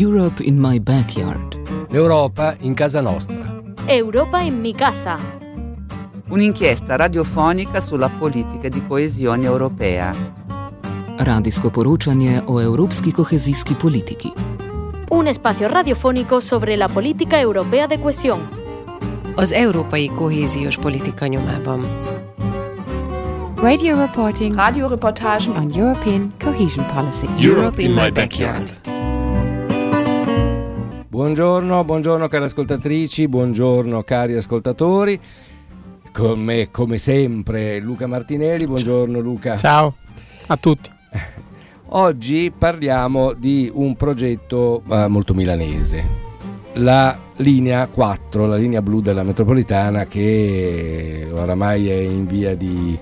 Europe in my backyard. L'Europa in casa nostra. Europa in mi casa. Un'inchiesta radiofonica sulla politica di coesione europea. Radijsko poročanje o evropski kohezijski politiki. Un espacio radiofónico sobre la política europea de cohesión. Az európai kohéziós politika nyomában. Radio reporting Radioreportagen on European cohesion policy. Europe in my backyard. Buongiorno, buongiorno cari ascoltatrici, buongiorno cari ascoltatori. Con me, come sempre, Luca Martinelli. Buongiorno Luca. Ciao a tutti. Oggi parliamo di un progetto eh, molto milanese, la linea 4, la linea blu della metropolitana che oramai è in via di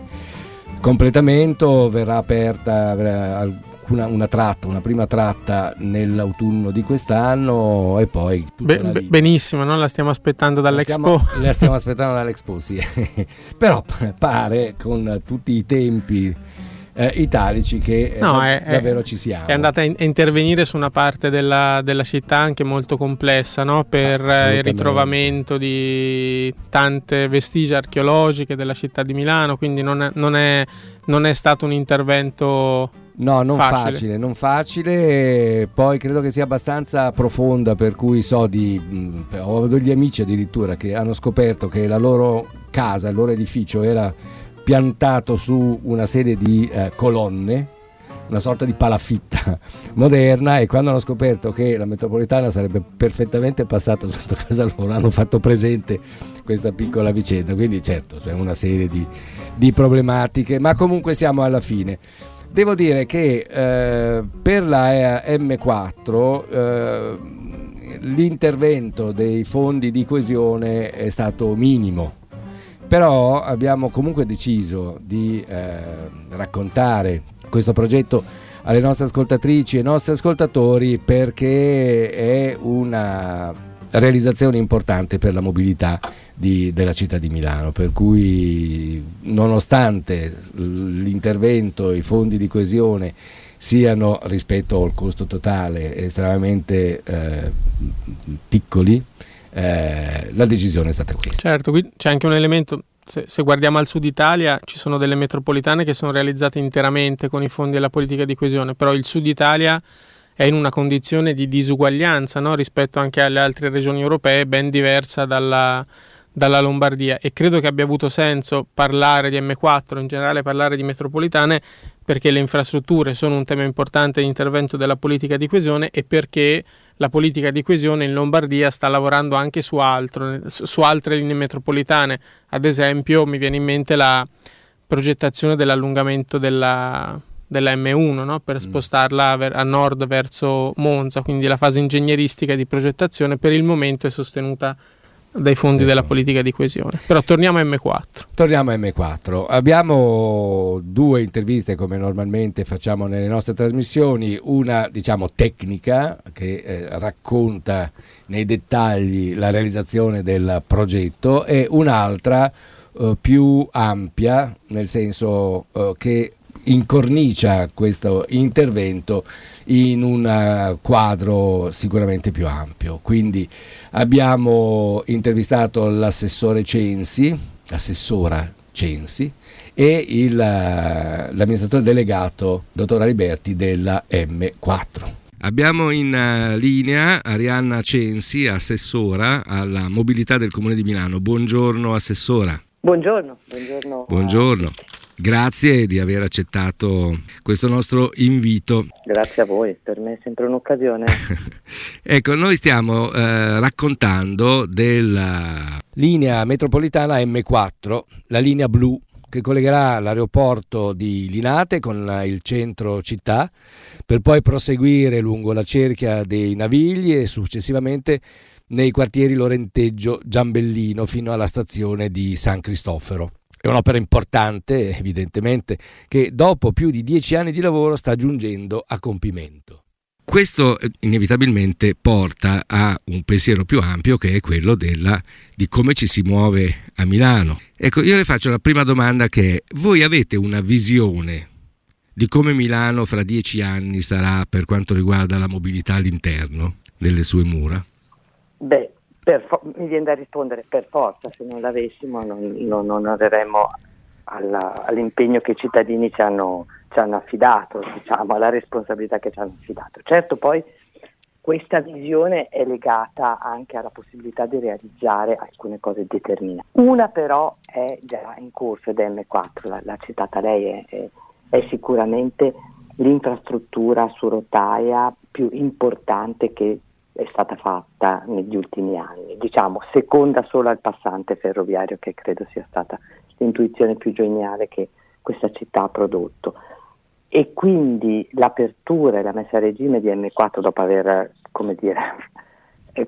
completamento, verrà aperta verrà alcuna, una tratta, una prima tratta nell'autunno di quest'anno e poi Be- la benissimo, no? la stiamo aspettando La dall'Expo. stiamo- La stiamo aspettando dall'Expo, sì. Però pare con tutti i tempi eh, italici che eh, No, da- è- davvero ci siamo. È andata a in- a intervenire su una parte della, della città anche molto complessa no? per eh, il ritrovamento di tante vestigia archeologiche della città di Milano, quindi non è, non è- non è stato un intervento No, non Facile. facile. non facile. Poi credo che sia abbastanza profonda, per cui so di. mh, Ho degli amici addirittura che hanno scoperto che la loro casa, il loro edificio era piantato su una serie di eh, colonne, una sorta di palafitta moderna. E quando hanno scoperto che la metropolitana sarebbe perfettamente passata sotto casa loro, hanno fatto presente questa piccola vicenda. Quindi, certo, c'è una serie di, di problematiche, ma comunque siamo alla fine. Devo dire che eh, per la eh, M4 eh, l'intervento dei fondi di coesione è stato minimo, però abbiamo comunque deciso di eh, raccontare questo progetto alle nostre ascoltatrici e ai nostri ascoltatori perché è una realizzazione importante per la mobilità di- della città di Milano, per cui nonostante l'intervento, i fondi di coesione siano rispetto al costo totale estremamente eh, piccoli, eh, la decisione è stata questa. Certo, qui c'è anche un elemento, se, se guardiamo al sud Italia ci sono delle metropolitane che sono realizzate interamente con i fondi della politica di coesione, però il sud Italia è in una condizione di disuguaglianza no? rispetto anche alle altre regioni europee, ben diversa dalla, dalla Lombardia e credo che abbia avuto senso parlare di M4, in generale parlare di metropolitane, perché le infrastrutture sono un tema importante di intervento della politica di coesione e perché la politica di coesione in Lombardia sta lavorando anche su, altro, su altre linee metropolitane. Ad esempio, mi viene in mente la progettazione dell'allungamento della, della M1 no? per spostarla ver- a nord verso Monza, quindi la fase ingegneristica di progettazione per il momento è sostenuta dai fondi della politica di coesione. Però torniamo a M4. Torniamo a M4. Abbiamo due interviste come normalmente facciamo nelle nostre trasmissioni, una diciamo tecnica che eh, racconta nei dettagli la realizzazione del progetto e un'altra eh, più ampia, nel senso eh, che incornicia questo intervento in un eh, quadro sicuramente più ampio. Quindi abbiamo intervistato l'assessore Censi, assessora Censi, e il, eh, l'amministratore delegato, dottor Aliberti, della M4. Abbiamo in eh, linea Arianna Censi, assessora alla mobilità del Comune di Milano. Buongiorno assessora. Buongiorno, buongiorno. Buongiorno. Grazie di aver accettato questo nostro invito. Grazie a voi, per me è sempre un'occasione. Ecco, noi stiamo eh, raccontando della linea metropolitana M4, la linea blu che collegherà l'aeroporto di Linate con il centro città per poi proseguire lungo la cerchia dei Navigli e successivamente nei quartieri Lorenteggio Giambellino fino alla stazione di San Cristoforo. È un'opera importante, evidentemente, che dopo più di dieci anni di lavoro sta giungendo a compimento. Questo eh, inevitabilmente porta a un pensiero più ampio che è quello della, di come ci si muove a Milano. Ecco, io le faccio la prima domanda che è, voi avete una visione di come Milano fra dieci anni sarà per quanto riguarda la mobilità all'interno? delle sue mura? Beh, fo- mi viene da rispondere per forza, se non l'avessimo non, non, non avremmo alla, all'impegno che i cittadini ci hanno, ci hanno affidato, diciamo, alla responsabilità che ci hanno affidato. Certo poi questa visione è legata anche alla possibilità di realizzare alcune cose determinate. Una però è già in corso ed è M4, l'ha, citata lei, è, è sicuramente l'infrastruttura su rotaia più importante che è stata fatta negli ultimi anni, diciamo seconda solo al passante ferroviario che credo sia stata l'intuizione più geniale che questa città ha prodotto. E quindi l'apertura e la messa a regime di M4 dopo aver, come dire,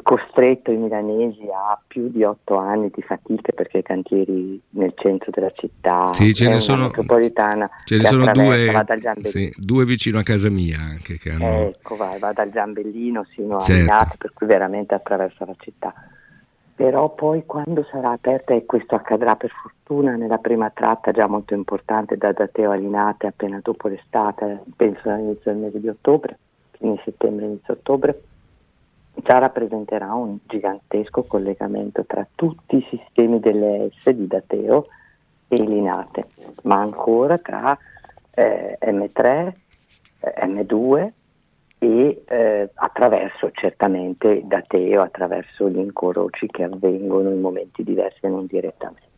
costretto i milanesi a più di otto anni di fatica perché i cantieri nel centro della città sì, ce ne sono, metropolitana ce ne sono due, sì, due, vicino a casa mia anche che hanno... ecco vai, va dal Giambellino sino certo. a Minate per cui veramente attraversa la città però poi quando sarà aperta e questo accadrà per fortuna nella prima tratta già molto importante da Dateo a Linate appena dopo l'estate penso all'inizio del mese di ottobre fine settembre inizio ottobre già rappresenterà un gigantesco collegamento tra tutti i sistemi delle S di Dateo e Linate, ma ancora tra eh, M3, eh, M2 e eh, attraverso certamente Dateo, attraverso gli incroci che avvengono in momenti diversi e non direttamente.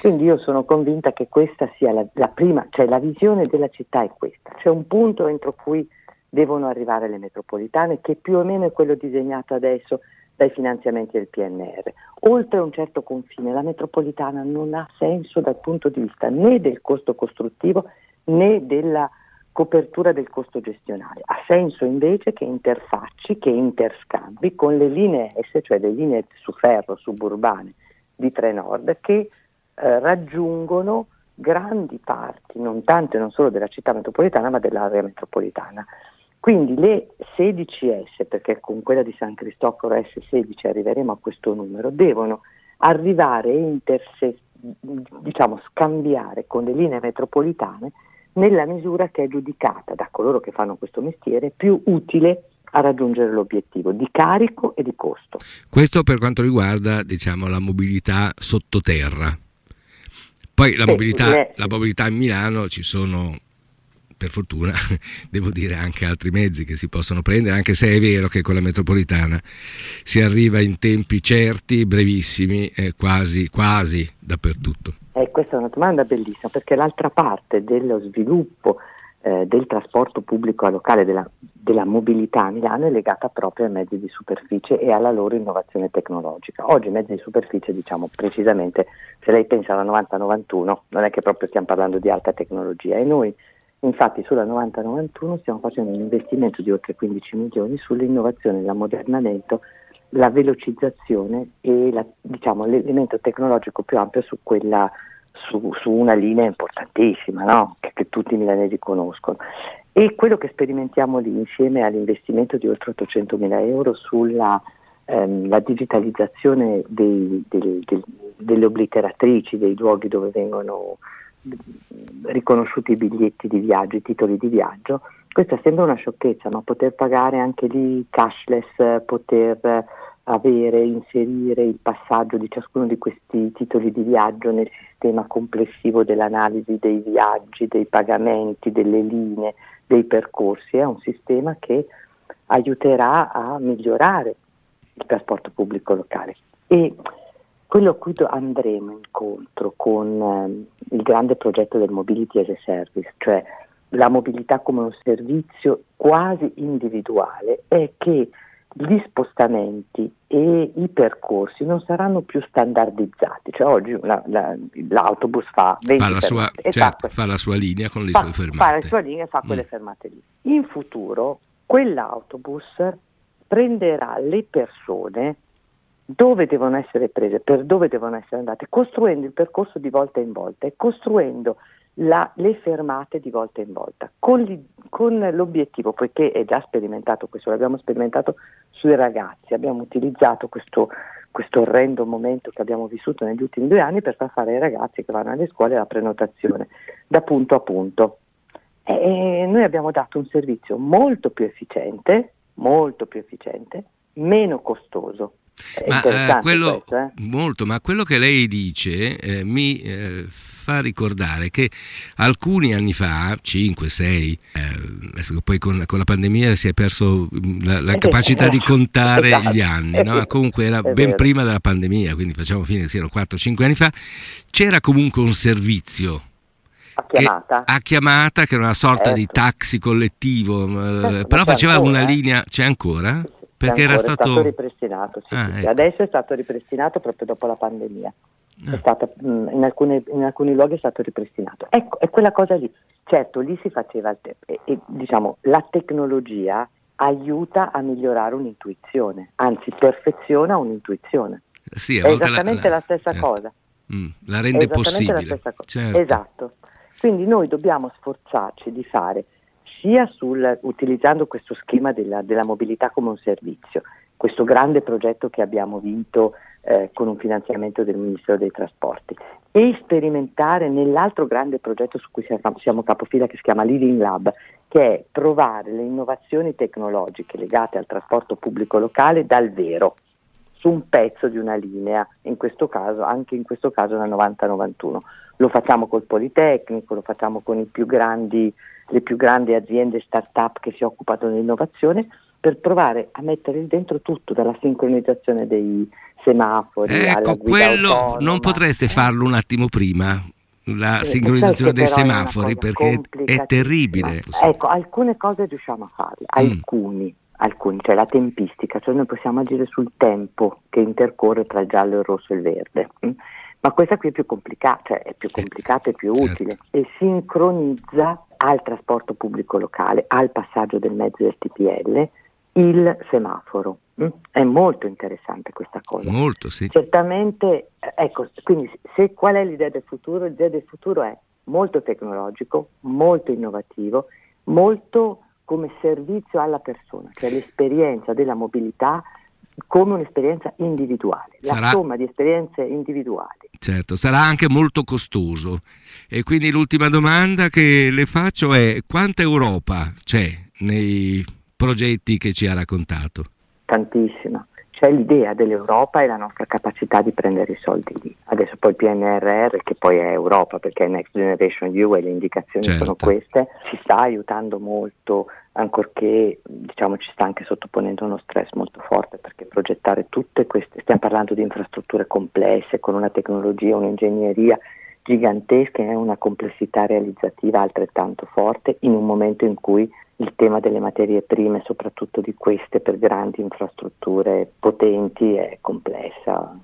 Quindi io sono convinta che questa sia la, la prima, cioè la visione della città è questa, c'è un punto entro cui devono arrivare le metropolitane, che più o meno è quello disegnato adesso dai finanziamenti del PNR. Oltre un certo confine la metropolitana non ha senso dal punto di vista né del costo costruttivo né della copertura del costo gestionale. Ha senso invece che interfacci, che interscambi con le linee S, cioè le linee su ferro suburbane di Trenord che eh, raggiungono grandi parti, non tante non solo della città metropolitana ma dell'area metropolitana. Quindi le 16S, perché con quella di San Cristoforo S16 arriveremo a questo numero, devono arrivare e interse- diciamo, scambiare con le linee metropolitane nella misura che è giudicata da coloro che fanno questo mestiere più utile a raggiungere l'obiettivo di carico e di costo. Questo per quanto riguarda diciamo, la mobilità sottoterra. Poi la, Beh, mobilità, eh, la mobilità in Milano ci sono per fortuna devo dire anche altri mezzi che si possono prendere, anche se è vero che con la metropolitana si arriva in tempi certi, brevissimi, eh, quasi, quasi dappertutto. Eh, questa è una domanda bellissima perché l'altra parte dello sviluppo eh, del trasporto pubblico locale, della, della, mobilità a Milano è legata proprio ai mezzi di superficie e alla loro innovazione tecnologica. Oggi i mezzi di superficie, diciamo precisamente, se lei pensa alla 90-91, non è che proprio stiamo parlando di alta tecnologia e noi Infatti sulla 90-91 stiamo facendo un investimento di oltre 15 milioni sull'innovazione, l'ammodernamento, la velocizzazione e la, diciamo, l'elemento tecnologico più ampio su, quella, su, su una linea importantissima no? che, che, tutti i milanesi conoscono. E quello che sperimentiamo lì insieme all'investimento di oltre 800 mila euro sulla ehm, digitalizzazione dei, del, del, delle obliteratrici, dei luoghi dove vengono riconosciuti i biglietti di viaggio, i titoli di viaggio. Questa sembra una sciocchezza, ma poter pagare anche lì cashless, poter avere, inserire il passaggio di ciascuno di questi titoli di viaggio nel sistema complessivo dell'analisi dei viaggi, dei pagamenti, delle linee, dei percorsi, è un sistema che aiuterà a migliorare il trasporto pubblico locale. E quello a cui andremo incontro con eh, il grande progetto del Mobility as a Service, cioè la mobilità come un servizio quasi individuale, è che gli spostamenti e i percorsi non saranno più standardizzati, cioè oggi la, la, l'autobus fa 20 fa la, sua, certo, fa la sua linea con le sue fermate. Fa la sua linea e fa quelle mm. fermate lì. In futuro quell'autobus prenderà le persone dove devono essere prese, per dove devono essere andate, costruendo il percorso di volta in volta e costruendo la, le fermate di volta in volta, con, li, con, l'obiettivo, poiché è già sperimentato questo, l'abbiamo sperimentato sui ragazzi, abbiamo utilizzato questo, questo orrendo momento che abbiamo vissuto negli ultimi due anni per far fare ai ragazzi che vanno alle scuole la prenotazione da punto a punto. E noi abbiamo dato un servizio molto più efficiente molto più efficiente, meno costoso. Ma eh, quello, questo, eh? molto, ma quello che lei dice eh, mi eh, fa ricordare che alcuni anni fa, 5, 6, eh, poi con, con, la pandemia si è perso mm, la, la capacità di contare esatto. gli anni, no? comunque era ben prima della pandemia, quindi facciamo fine che siano 4-5 anni fa, c'era comunque un servizio a chiamata. Che, a chiamata, che era una sorta certo. di taxi collettivo, eh, però faceva una linea, c'è ancora? Perché era stato... stato ripristinato, sì, ah, sì, ecco. adesso è stato ripristinato proprio dopo la pandemia. Ah. Stata, mm, in, alcune, in, alcuni luoghi è stato ripristinato. Ecco, è quella cosa lì. Certo, lì si faceva il te- e, e, diciamo, la tecnologia aiuta a migliorare un'intuizione, anzi perfeziona un'intuizione. Sì, è esattamente la, la, la stessa certo. cosa. Mm, la rende possibile. La certo. Esatto. Quindi noi dobbiamo sforzarci di fare sia sul, utilizzando questo schema della, della, mobilità come un servizio, questo grande progetto che abbiamo vinto eh, con un finanziamento del Ministero dei Trasporti, e sperimentare nell'altro grande progetto su cui siamo, siamo capofila che si chiama Living Lab, che è provare le innovazioni tecnologiche legate al trasporto pubblico locale dal vero su un pezzo di una linea, in questo caso, anche in questo caso la 90-91. Lo facciamo col Politecnico, lo facciamo con più grandi, le più grandi aziende start-up che si occupano dell'innovazione per provare a mettere dentro tutto, dalla sincronizzazione dei semafori ecco, quello autonoma. non potreste farlo un attimo prima, la eh, sincronizzazione dei semafori perché è terribile. Ecco, alcune cose riusciamo a farle, mm. alcuni, alcuni, cioè la tempistica, cioè noi possiamo agire sul tempo che intercorre tra il giallo, il rosso e il verde. Hm? Ma questa qui è più complicata, cioè è più complicata e più certo. utile e sincronizza al trasporto pubblico locale, al passaggio del mezzo del TPL, il semaforo. Hm? È molto interessante questa cosa. Molto, sì. Certamente, ecco, quindi se, qual è l'idea del futuro? L'idea del futuro è molto tecnologico, molto innovativo, molto come servizio alla persona, cioè l'esperienza della mobilità come un'esperienza individuale, la sarà, somma di esperienze individuali. Certo, sarà anche molto costoso. E quindi l'ultima domanda che le faccio è quanta Europa c'è nei progetti che ci ha raccontato? Tantissima c'è l'idea dell'Europa e la nostra capacità di prendere i soldi lì. Adesso poi il PNRR, che poi è Europa perché è Next Generation EU e le indicazioni certo. sono queste, ci sta aiutando molto, ancorché diciamo, ci sta anche sottoponendo uno stress molto forte perché progettare tutte queste, stiamo parlando di infrastrutture complesse con una tecnologia, un'ingegneria gigantesca e una complessità realizzativa altrettanto forte in un momento in cui il tema delle materie prime, soprattutto di queste per grandi infrastrutture potenti, è complessa.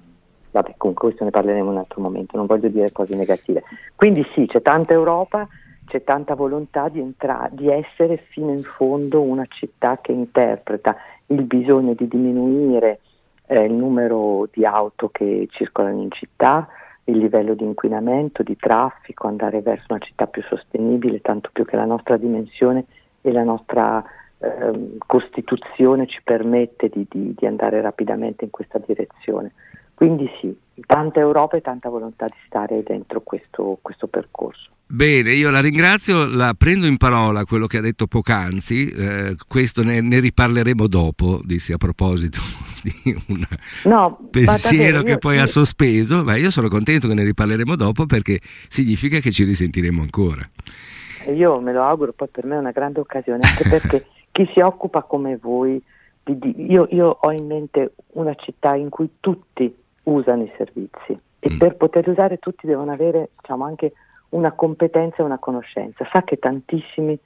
Vabbè, comunque questo ne parleremo in un altro momento, non voglio dire cose negative. Quindi sì, c'è tanta Europa, c'è tanta volontà di, entra- di essere fino in fondo una città che interpreta il bisogno di diminuire eh, il numero di auto che circolano in città, il livello di inquinamento, di traffico, andare verso una città più sostenibile, tanto più che la nostra dimensione e la nostra eh, Costituzione ci permette di, di, di, andare rapidamente in questa direzione. Quindi sì, tanta Europa e tanta volontà di stare dentro questo, questo percorso. Bene, io la ringrazio, la prendo in parola quello che ha detto poc'anzi, eh, questo ne, ne, riparleremo dopo, dissi a proposito di un no, pensiero che poi io... ha sospeso, ma io sono contento che ne riparleremo dopo perché significa che ci risentiremo ancora. Io me lo auguro, poi per me è una grande occasione, anche perché chi si occupa come voi, di, di, io, io, ho in mente una città in cui tutti usano i servizi e mm. per poter usare tutti devono avere diciamo, anche una competenza e una conoscenza. Sa che tantissimi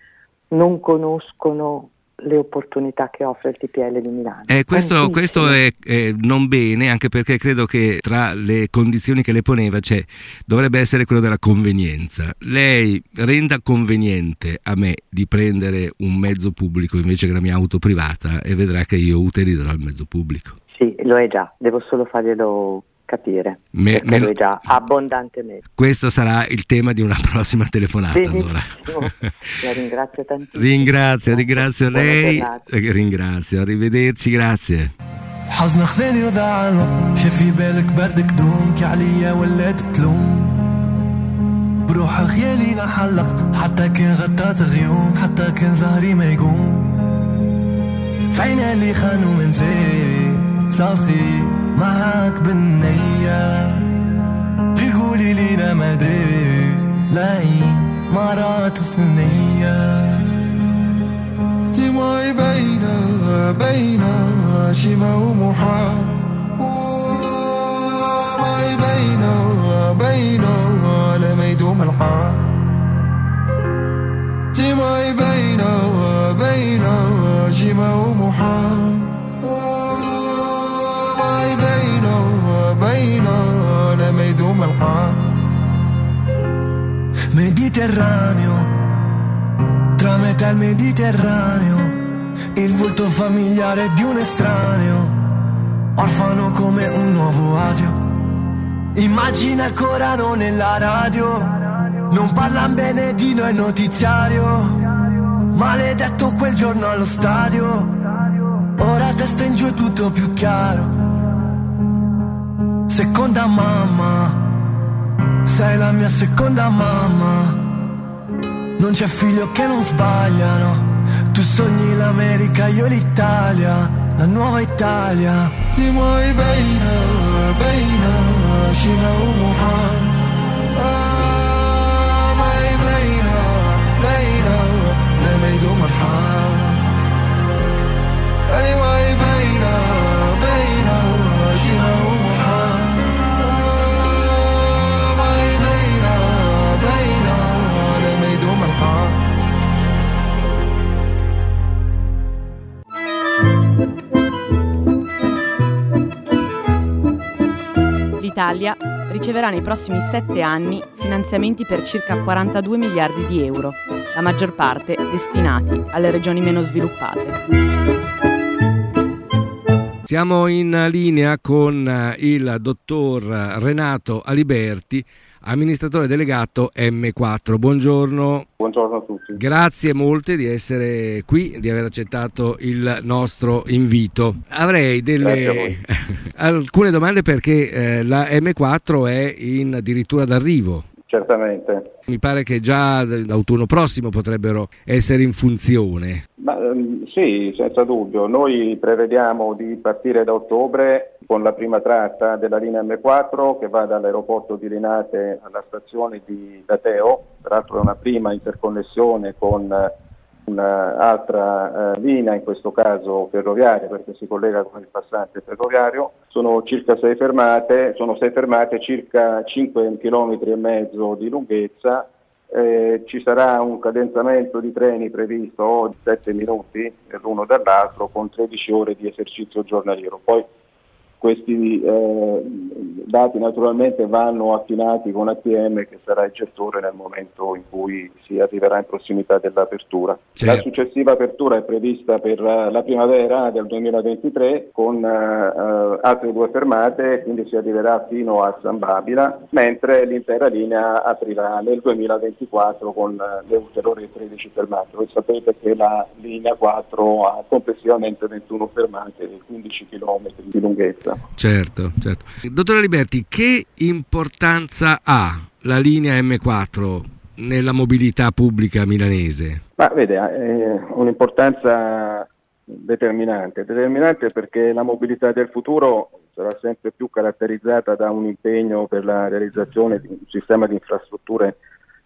non conoscono le opportunità che offre il TPL di Milano. Eh, questo, questo è, è, non bene, anche perché credo che tra le condizioni che le poneva c'è, dovrebbe essere quello della convenienza. Lei renda conveniente a me di prendere un mezzo pubblico invece che la mia auto privata e vedrà che io utilizzerò il mezzo pubblico. Sì, lo è già, devo solo farglielo capire, me, me lo... già abbondantemente. Questo sarà il tema di una prossima telefonata allora. La ringrazio tantissimo. Ringrazio, ringrazio lei, eh, ringrazio, arrivederci, grazie. حزن خذاني وضاع شافي بالك بردك دوم كي عليا ولات تلوم بروح خيالي نحلق حتى كان غطات غيوم حتى كان زهري ما يقوم فين اللي خانوا من زين صافي معاك بالنية. غير قولي لينا ما أدري لاقي مرات ثنية دموعي باينة باينة شيمة ومحال دموعي باينة باينة لما يدوم الحال دموعي باينة باينة شيمة ومحال chiamano qua. Mediterraneo, tra metà il Mediterraneo, il volto familiare di un estraneo, orfano come un nuovo adio. Immagina il Corano nella radio. Non parlan bene di noi notiziario Maledetto quel giorno allo stadio Ora testa in giù è tutto più chiaro Seconda mamma sei la mia seconda mamma. Non c'è figlio che non sbagliano. Tu sogni l'America, io l'Italia, la nuova Italia. Ti muovi bene, bene, Shima Umuhan. L'Italia riceverà nei prossimi sette anni finanziamenti per circa 42 miliardi di euro, la maggior parte destinati alle regioni meno sviluppate. Siamo in linea con il dottor Renato Aliberti, amministratore delegato M4. Buongiorno. Buongiorno a tutti. Grazie molte di essere qui, di aver accettato il nostro invito. Avrei delle alcune domande perché eh, la M4 è in addirittura d'arrivo. Certamente. Mi pare che già l'autunno prossimo potrebbero essere in funzione. Ma, ehm, sì, senza dubbio. Noi prevediamo di partire da ottobre con la prima tratta della linea M4 che va dall'aeroporto di Linate alla stazione di Dateo, peraltro è una prima interconnessione con un'altra eh, linea, in questo caso ferroviaria perché si collega con il passante ferroviario. Sono circa sei fermate, sono sei fermate circa 5 km e mezzo di lunghezza eh, ci sarà un cadenzamento di treni previsto di 7 minuti l'uno dall'altro con 13 ore di esercizio giornaliero. Poi questi eh, dati naturalmente vanno affinati con ATM che sarà il gestore nel momento in cui si arriverà in prossimità dell'apertura. Certo. La successiva apertura è prevista per la primavera del 2023 con uh, altre due fermate, quindi si arriverà fino a San Babila, mentre l'intera linea aprirà nel 2024 con le ulteriori 13 fermate. Voi sapete che la linea 4 ha complessivamente 21 fermate e 15 km di lunghezza. Certo, certo. Dottor Liberti, che importanza ha la linea M4 nella mobilità pubblica milanese? Ma vede, ha un'importanza determinante, determinante perché la mobilità del futuro sarà sempre più caratterizzata da un impegno per la realizzazione di un sistema di infrastrutture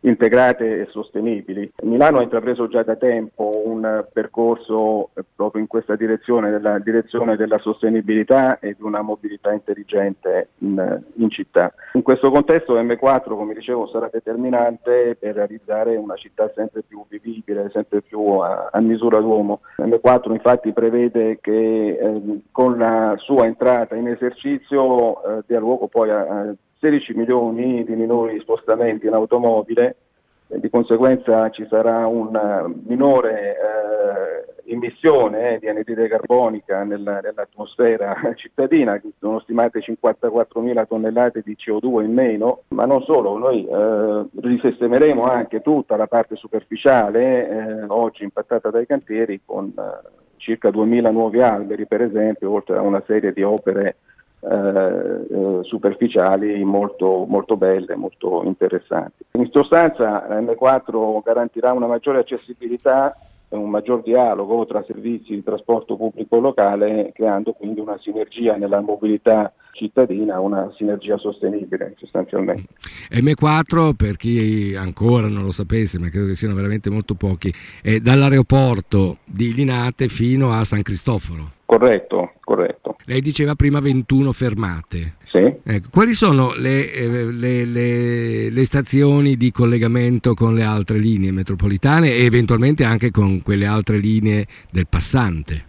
integrate e sostenibili. Milano ha intrapreso già da tempo un percorso eh, proprio in questa direzione, nella direzione della sostenibilità e di una mobilità intelligente in, in, città. In questo contesto M4, come dicevo, sarà determinante per realizzare una città sempre più vivibile, sempre più a, a misura d'uomo. M4 infatti prevede che eh, con la sua entrata in esercizio eh, dia luogo poi a, a 16 milioni di minori spostamenti in automobile di conseguenza ci sarà una minore eh, emissione eh, di anidride carbonica nella, nell'atmosfera cittadina, sono stimate 54 mila tonnellate di CO2 in meno, ma non solo, noi eh, risistemeremo anche tutta la parte superficiale, eh, oggi impattata dai cantieri, con eh, circa 2.000 nuovi alberi per esempio, oltre a una serie di opere eh, eh, superficiali molto, molto belle, molto interessanti. In sostanza M4 garantirà una maggiore accessibilità un maggior dialogo tra servizi di trasporto pubblico locale, creando quindi una sinergia nella mobilità cittadina, una sinergia sostenibile sostanzialmente. M4, per chi ancora non lo sapesse, ma credo che siano veramente molto pochi, è dall'aeroporto di Linate fino a San Cristoforo. Corretto, corretto. Lei diceva prima 21 fermate. Sì. Ecco, quali sono le, eh, le, le, le, stazioni di collegamento con le altre linee metropolitane e eventualmente anche con quelle altre linee del passante?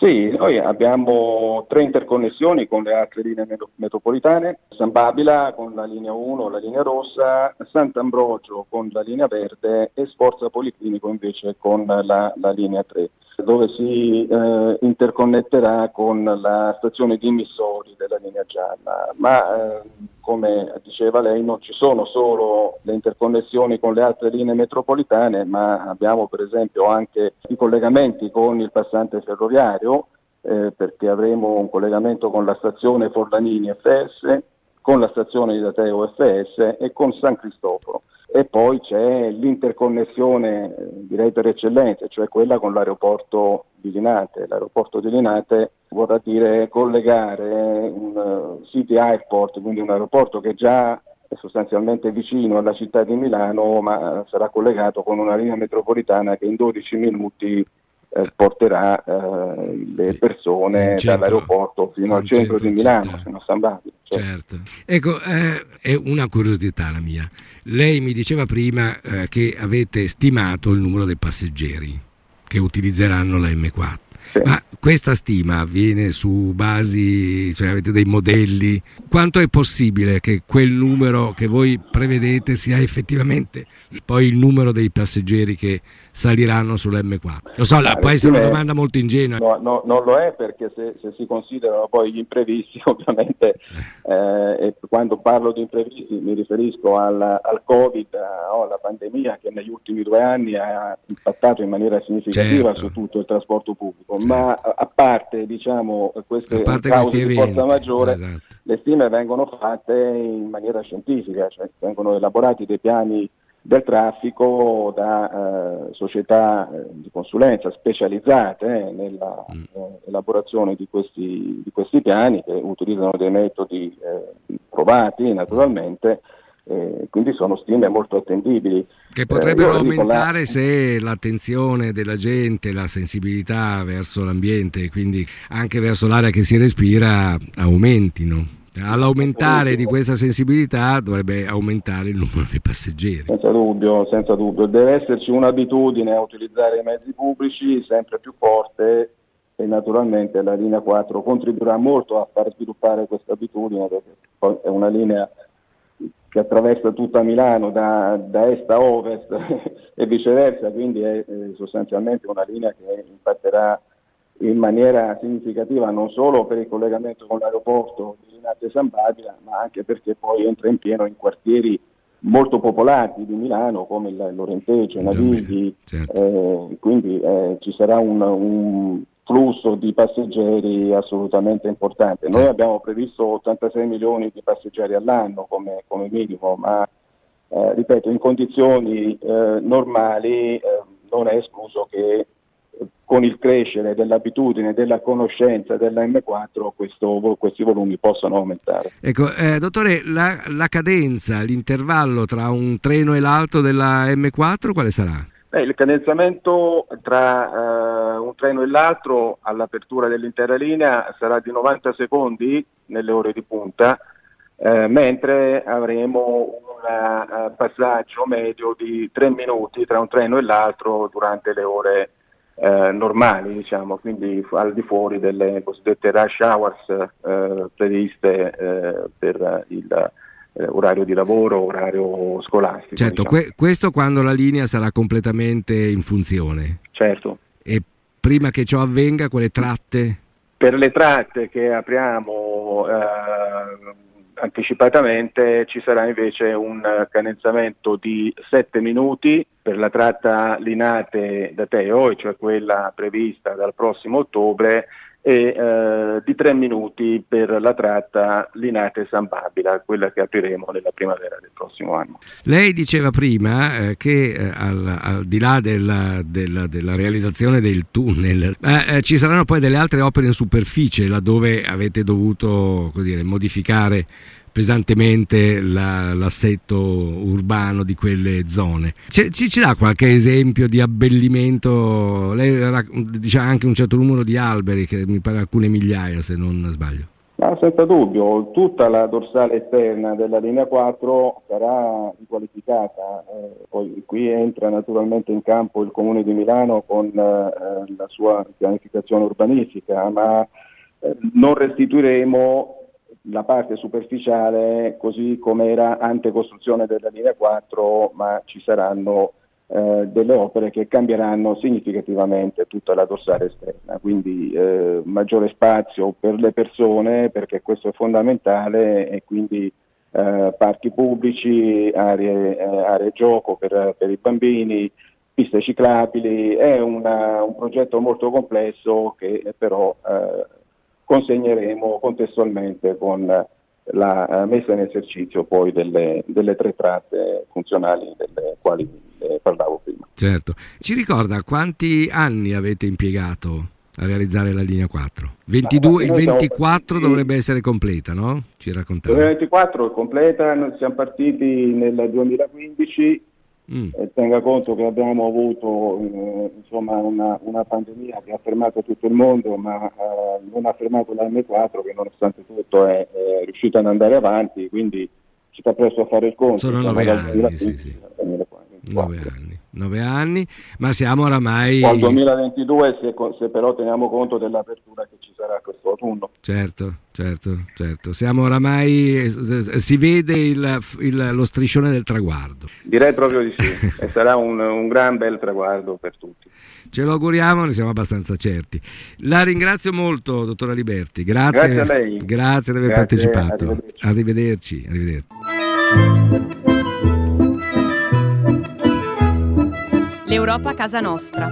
Sì, noi abbiamo tre interconnessioni con le altre linee metropolitane, San Babila con la linea 1, la linea rossa, Sant'Ambrogio con la linea verde e Sforza Policlinico invece con la, la linea 3 dove si eh, interconnetterà con la stazione di Missori della linea gialla, ma eh, come diceva lei non ci sono solo le interconnessioni con le altre linee metropolitane, ma abbiamo per esempio anche i collegamenti con il passante ferroviario, eh, perché avremo un collegamento con la stazione Forlanini FS, con la stazione di Dateo FS e con San Cristoforo e poi c'è l'interconnessione, direi per eccellenza, cioè quella con l'aeroporto di Linate. L'aeroporto di Linate vorrà dire collegare un uh, city airport, quindi un aeroporto che già è sostanzialmente vicino alla città di Milano, ma sarà collegato con una linea metropolitana che in 12 minuti eh, porterà eh, le persone dall'aeroporto fino al centro, centro di Milano, fino a San Babilo. Certo. certo. Ecco, eh, è una curiosità la mia. Lei mi diceva prima eh, che avete stimato il numero dei passeggeri che utilizzeranno la M4. Sì. Ma questa stima avviene su basi, cioè avete dei modelli? Quanto è possibile che quel numero che voi prevedete sia effettivamente poi il numero dei passeggeri che saliranno sull'M4? Lo so, può essere una domanda molto ingenua. No, no, non lo è perché se, se, si considerano poi gli imprevisti, ovviamente, eh, e quando parlo di imprevisti mi riferisco al, al Covid o alla pandemia che negli ultimi due anni ha impattato in maniera significativa certo. su tutto il trasporto pubblico, certo. ma a parte, diciamo, queste parte cause di forza maggiore, esatto. le stime vengono fatte in maniera scientifica, cioè vengono elaborati dei piani del traffico da eh, società eh, di consulenza specializzate eh, nella mm. Eh, elaborazione di questi, di questi, piani che utilizzano dei metodi eh, provati naturalmente eh, quindi sono stime molto attendibili. Che potrebbero aumentare la... se l'attenzione della gente, la sensibilità verso l'ambiente e quindi anche verso l'aria che si respira aumentino. All'aumentare di questa sensibilità dovrebbe aumentare il numero dei passeggeri. Senza dubbio, senza dubbio. Deve esserci un'abitudine a utilizzare i mezzi pubblici sempre più forte e naturalmente la linea 4 contribuirà molto a far sviluppare questa abitudine perché è una linea che attraversa tutta Milano da, da est a ovest e viceversa, quindi è, è sostanzialmente una linea che impatterà in maniera significativa non solo per il collegamento con l'aeroporto di Linate San Babila, ma anche perché poi entra in pieno in quartieri molto popolati di Milano come il Lorenteggio, Navigli, certo. eh, quindi eh, ci sarà un, un, flusso di passeggeri assolutamente importante. Noi abbiamo previsto 86 milioni di passeggeri all'anno come, come minimo, ma eh, ripeto, in condizioni eh, normali eh, non è escluso che con il crescere dell'abitudine, della conoscenza della M4 questo, questi volumi possano aumentare. Ecco, eh, dottore, la, la, cadenza, l'intervallo tra un treno e l'altro della M4 quale sarà? Eh, il cadenzamento tra eh, un treno e l'altro all'apertura dell'intera linea sarà di 90 secondi nelle ore di punta, eh, mentre avremo un uh, passaggio medio di 3 minuti tra un treno e l'altro durante le ore eh, normali, diciamo, quindi al di fuori delle cosiddette rush hours eh, previste eh, per il eh, orario di lavoro, orario scolastico. Certo, diciamo. que- questo quando la linea sarà completamente in funzione. Certo. E prima che ciò avvenga, quelle tratte? Per le tratte che apriamo eh, anticipatamente ci sarà invece un cadenzamento di 7 minuti per la tratta Linate da Teo, cioè quella prevista dal prossimo ottobre, e eh, di tre minuti per la tratta Linate-San Babila, quella che apriremo nella primavera del prossimo anno. Lei diceva prima eh, che eh, al, al, di là della, della, della, realizzazione del tunnel eh, eh, ci saranno poi delle altre opere in superficie laddove avete dovuto dire, modificare pesantemente la, l'assetto urbano di quelle zone. Ci, ci, ci, dà qualche esempio di abbellimento? Lei dice anche un certo numero di alberi, che mi pare alcune migliaia se non sbaglio. No, senza dubbio, tutta la dorsale esterna della linea 4 sarà riqualificata, eh, poi qui entra naturalmente in campo il Comune di Milano con eh, la sua pianificazione urbanistica, ma eh, non restituiremo la parte superficiale così come era ante costruzione della linea 4, ma ci saranno eh, delle opere che cambieranno significativamente tutta la dorsale esterna, quindi eh, maggiore spazio per le persone perché questo è fondamentale e quindi eh, parchi pubblici, aree, eh, aree gioco per, per, i bambini, piste ciclabili, è una, un progetto molto complesso che però eh, consegneremo contestualmente con la eh, messa in esercizio poi delle, delle tre tratte funzionali delle quali eh, parlavo prima. Certo. Ci ricorda quanti anni avete impiegato a realizzare la linea 4? 22, il 24 siamo, dovrebbe essere completa, no? Ci raccontava. Il 24 è completa, noi siamo partiti nel 2015 Mm. Eh, tenga conto che abbiamo avuto eh, insomma una, una, pandemia che ha fermato tutto il mondo, ma eh, non ha fermato la M4 che nonostante tutto è, è, riuscita ad andare avanti, quindi ci sta presto a fare il conto. Sono nove anni, sì, sì. Nove anni nove anni, ma siamo oramai... Al 2022 se, se, però teniamo conto dell'apertura che ci sarà questo autunno. Certo, certo, certo. Siamo oramai... si vede il, il, lo striscione del traguardo. Direi proprio di sì, e sarà un, un gran bel traguardo per tutti. Ce lo auguriamo, ne siamo abbastanza certi. La ringrazio molto, dottora Liberti. Grazie, grazie a lei. Grazie di aver grazie, partecipato. Arrivederci. arrivederci. arrivederci. L'Europa a casa nostra.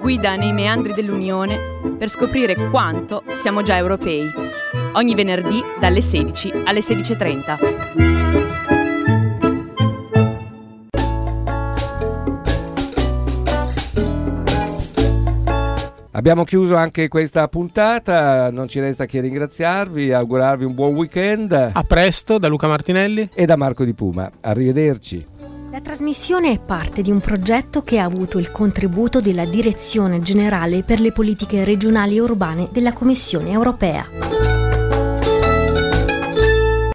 Guida nei meandri dell'Unione per scoprire quanto siamo già europei. Ogni venerdì dalle 16 alle 16.30. Abbiamo chiuso anche questa puntata, non ci resta che ringraziarvi, augurarvi un buon weekend. A presto da Luca Martinelli e da Marco Di Puma. Arrivederci. La trasmissione è parte di un progetto che ha avuto il contributo della Direzione Generale per le Politiche Regionali e Urbane della Commissione Europea.